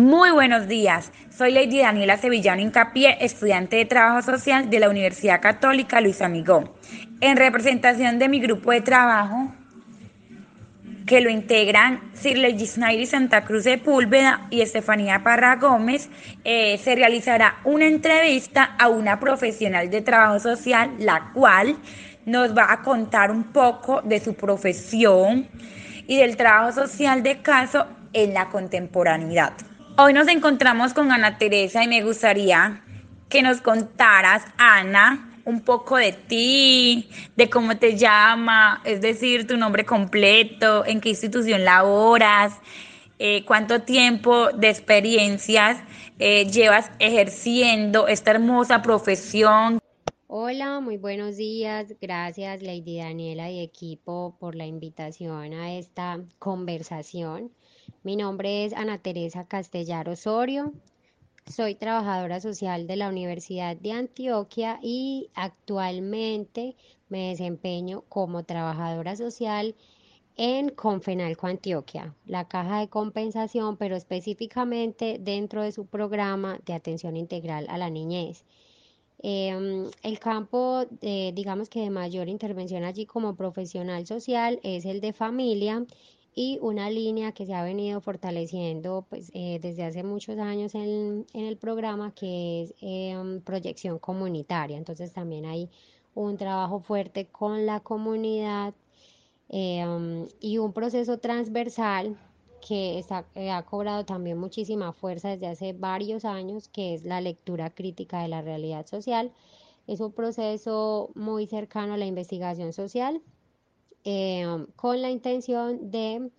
Muy buenos días, soy Lady Daniela Sevillano Incapié, estudiante de Trabajo Social de la Universidad Católica Luis Amigó. En representación de mi grupo de trabajo, que lo integran Sirley Gisnairi Santa Cruz de Púlveda y Estefanía Parra Gómez, eh, se realizará una entrevista a una profesional de trabajo social, la cual nos va a contar un poco de su profesión y del trabajo social de caso en la contemporaneidad. Hoy nos encontramos con Ana Teresa y me gustaría que nos contaras, Ana, un poco de ti, de cómo te llama, es decir, tu nombre completo, en qué institución laboras, eh, cuánto tiempo de experiencias eh, llevas ejerciendo esta hermosa profesión. Hola, muy buenos días. Gracias Lady Daniela y equipo por la invitación a esta conversación. Mi nombre es Ana Teresa Castellar Osorio. Soy trabajadora social de la Universidad de Antioquia y actualmente me desempeño como trabajadora social en Confenalco Antioquia, la caja de compensación, pero específicamente dentro de su programa de atención integral a la niñez. Em, el campo, digamos que de mayor intervención allí como profesional social es el de familia y una línea que se ha venido fortaleciendo pues, eh, desde hace muchos años en, el programa que es em, proyección comunitaria. Entonces también hay un trabajo fuerte con la comunidad em, y un proceso transversal que está, eh, ha cobrado también muchísima fuerza desde hace varios años, que es la lectura crítica de la realidad social. Es un proceso muy cercano a la investigación social Em, con la intención de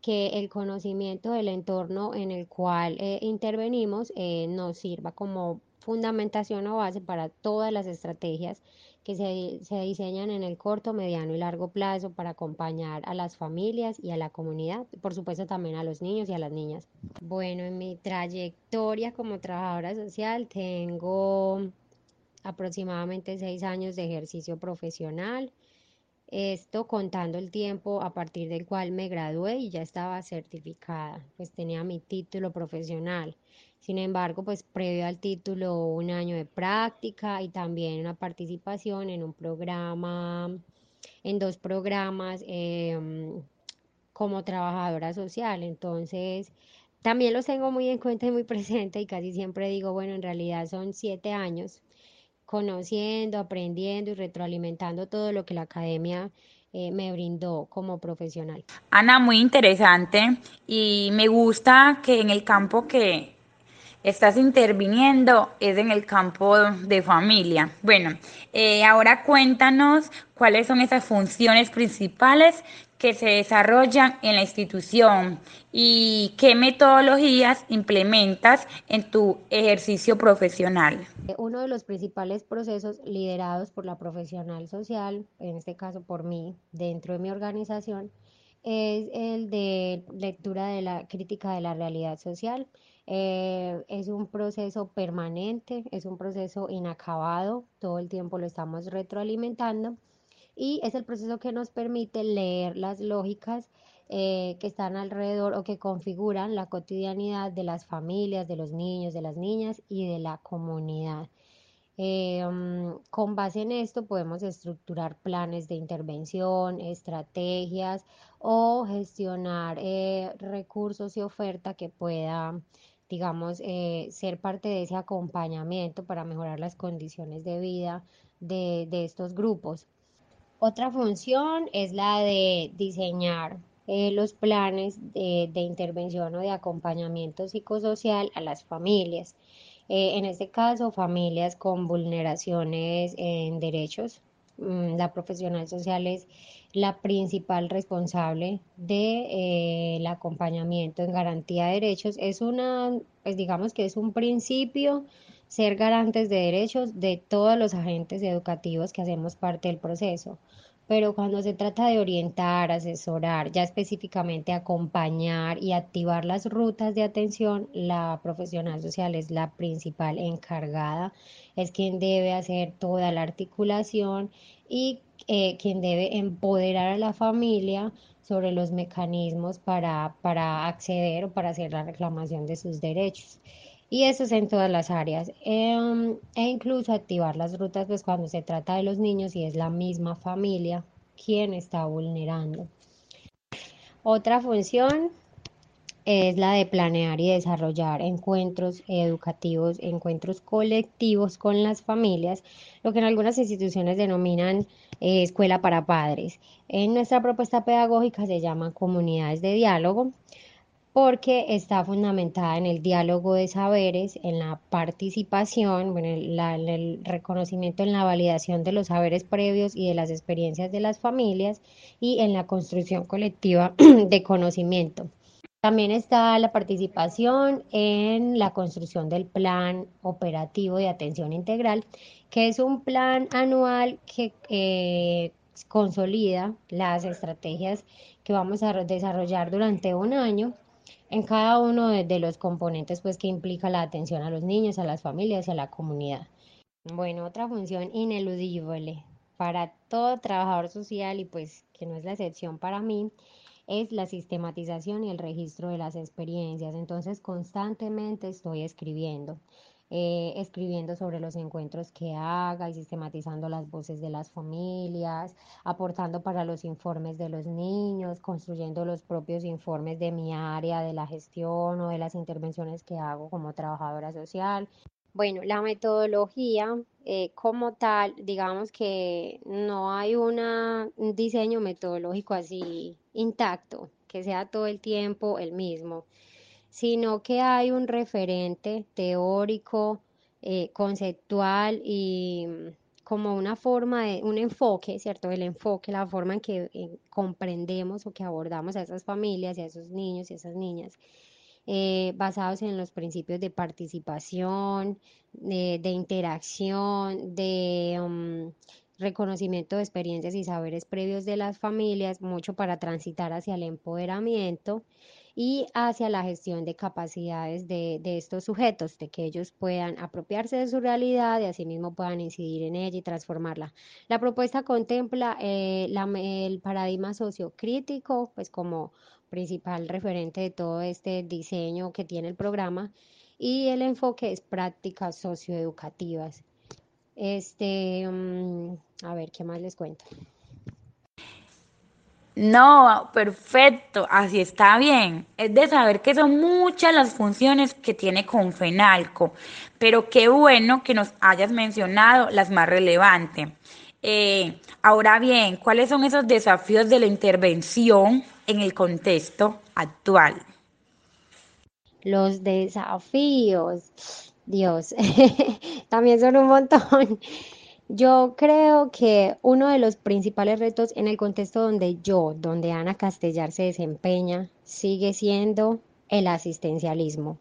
que el conocimiento del entorno en el cual eh, intervenimos eh, nos sirva como fundamentación o base para todas las estrategias que se, se, diseñan en el corto, mediano y largo plazo para acompañar a las familias y a la comunidad, por supuesto también a los niños y a las niñas. Bueno, en mi trayectoria como trabajadora social tengo aproximadamente seis años de ejercicio profesional. Esto contando el tiempo a partir del cual me gradué y ya estaba certificada, pues tenía mi título profesional. Sin embargo, pues previo al título un año de práctica y también una participación en un programa, en dos programas em, como trabajadora social. Entonces, también los tengo muy en cuenta y muy presente y casi siempre digo, bueno, en realidad son siete años conociendo, aprendiendo y retroalimentando todo lo que la academia eh, me brindó como profesional. Ana, muy interesante y me gusta que en el campo que estás interviniendo es en el campo de familia. Bueno, eh, ahora cuéntanos cuáles son esas funciones principales que se desarrollan en la institución y qué metodologías implementas en tu ejercicio profesional. Uno de los principales procesos liderados por la profesional social, en este caso por mí, dentro de mi organización, es el de lectura de la crítica de la realidad social. Eh, es un proceso permanente, es un proceso inacabado, todo el tiempo lo estamos retroalimentando y es el proceso que nos permite leer las lógicas eh, que están alrededor o que configuran la cotidianidad de las familias, de los niños, de las niñas y de la comunidad. Eh, mm, con base en esto podemos estructurar planes de intervención, estrategias o gestionar eh, recursos y oferta que pueda, digamos, ser parte de ese acompañamiento para mejorar las condiciones de vida de estos grupos. Otra función es la de diseñar eh, los planes de, intervención o de acompañamiento psicosocial a las familias. Eh, en este caso, familias con vulneraciones en derechos. Mm, la profesional social es la principal responsable del de, eh, acompañamiento en garantía de derechos. Es una, pues digamos que es un principio ser garantes de derechos de todos los agentes educativos que hacemos parte del proceso. Pero cuando se trata de orientar, asesorar, ya específicamente acompañar y activar las rutas de atención, la profesional social es la principal encargada, es quien debe hacer toda la articulación y eh, quien debe empoderar a la familia sobre los mecanismos para, para acceder o para hacer la reclamación de sus derechos. Y eso es en todas las áreas. Em, e incluso activar las rutas pues cuando se trata de los niños y es la misma familia quien está vulnerando. Otra función es la de planear y desarrollar encuentros educativos, encuentros colectivos con las familias, lo que en algunas instituciones denominan eh, escuela para padres. En nuestra propuesta pedagógica se llaman comunidades de diálogo porque está fundamentada en el diálogo de saberes, en la participación, en el reconocimiento, en la validación de los saberes previos y de las experiencias de las familias y en la construcción colectiva de conocimiento. También está la participación en la construcción del plan operativo de atención integral, que es un plan anual que eh, consolida las estrategias que vamos a desarrollar durante un año en cada uno de, los componentes pues, que implica la atención a los niños, a las familias y a la comunidad. Bueno, otra función ineludible para todo trabajador social y pues que no es la excepción para mí es la sistematización y el registro de las experiencias. Entonces constantemente estoy escribiendo, eh, escribiendo sobre los encuentros que haga y sistematizando las voces de las familias, aportando para los informes de los niños, construyendo los propios informes de mi área, de la gestión o de las intervenciones que hago como trabajadora social. Bueno, la metodología eh, como tal, digamos que no hay un diseño metodológico así intacto, que sea todo el tiempo el mismo, sino que hay un referente teórico, eh, conceptual y mm, como una forma de, un enfoque, ¿cierto? El enfoque, la forma en que comprendemos o que abordamos a esas familias y a esos niños y a esas niñas eh, basados en los principios de participación, de, interacción, de um, reconocimiento de experiencias y saberes previos de las familias, mucho para transitar hacia el empoderamiento y hacia la gestión de capacidades de, estos sujetos, de que ellos puedan apropiarse de su realidad y asimismo puedan incidir en ella y transformarla. La propuesta contempla eh, el paradigma sociocrítico, pues como principal referente de todo este diseño que tiene el programa y el enfoque es prácticas socioeducativas. Este, mm, a ver, ¿qué más les cuento? No, perfecto, así está bien. Es de saber que son muchas las funciones que tiene Confenalco, pero qué bueno que nos hayas mencionado las más relevantes. Eh, ahora bien, ¿cuáles son esos desafíos de la intervención en el contexto actual? Los desafíos, Dios, también son un montón. Yo creo que uno de los principales retos en el contexto donde yo, donde Ana Castellar se desempeña, sigue siendo el asistencialismo.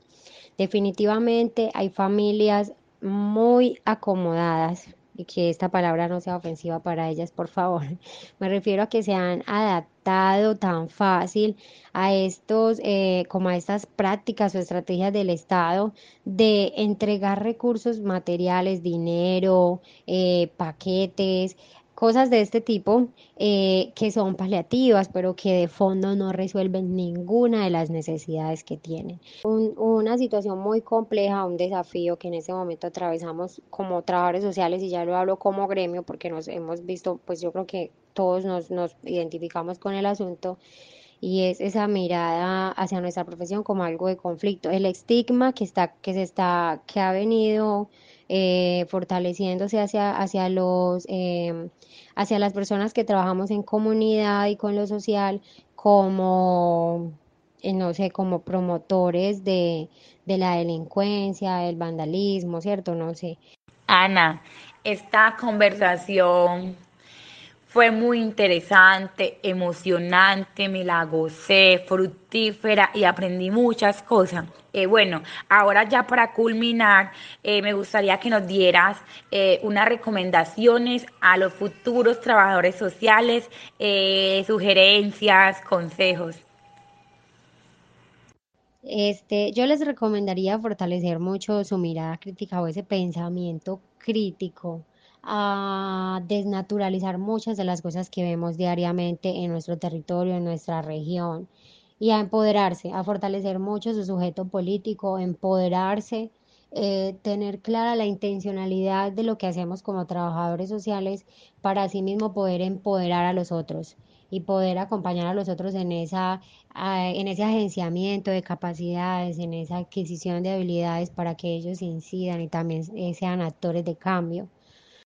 Definitivamente hay familias muy acomodadas, y que esta palabra no sea ofensiva para ellas, por favor. Me refiero a que se han adaptado tan fácil a estos, eh, como a estas prácticas o estrategias del Estado de entregar recursos materiales, dinero, eh, paquetes, cosas de este tipo eh, que son paliativas, pero que de fondo no resuelven ninguna de las necesidades que tienen. una situación muy compleja, un desafío que en este momento atravesamos como trabajadores sociales, y ya lo hablo como gremio, porque nos hemos visto, pues yo creo que todos nos, nos identificamos con el asunto, y es esa mirada hacia nuestra profesión como algo de conflicto, el estigma que está, que se está, que ha venido eh, fortaleciéndose hacia, hacia, los, em, hacia las personas que trabajamos en comunidad y con lo social como, eh, no sé, como promotores de, de la delincuencia, del vandalismo, ¿cierto? No sé. Ana, esta conversación fue muy interesante, emocionante, me la gocé, fructífera y aprendí muchas cosas. Eh, bueno, ahora ya para culminar, eh, me gustaría que nos dieras eh, unas recomendaciones a los futuros trabajadores sociales, sugerencias, consejos. Este, yo les recomendaría fortalecer mucho su mirada crítica o ese pensamiento crítico a desnaturalizar muchas de las cosas que vemos diariamente en nuestro territorio, en nuestra región, y a empoderarse, a fortalecer mucho su sujeto político, empoderarse, eh, tener clara la intencionalidad de lo que hacemos como trabajadores sociales para asimismo poder empoderar a los otros y poder acompañar a los otros en, esa, en ese agenciamiento de capacidades, en esa adquisición de habilidades para que ellos incidan y también eh, sean actores de cambio.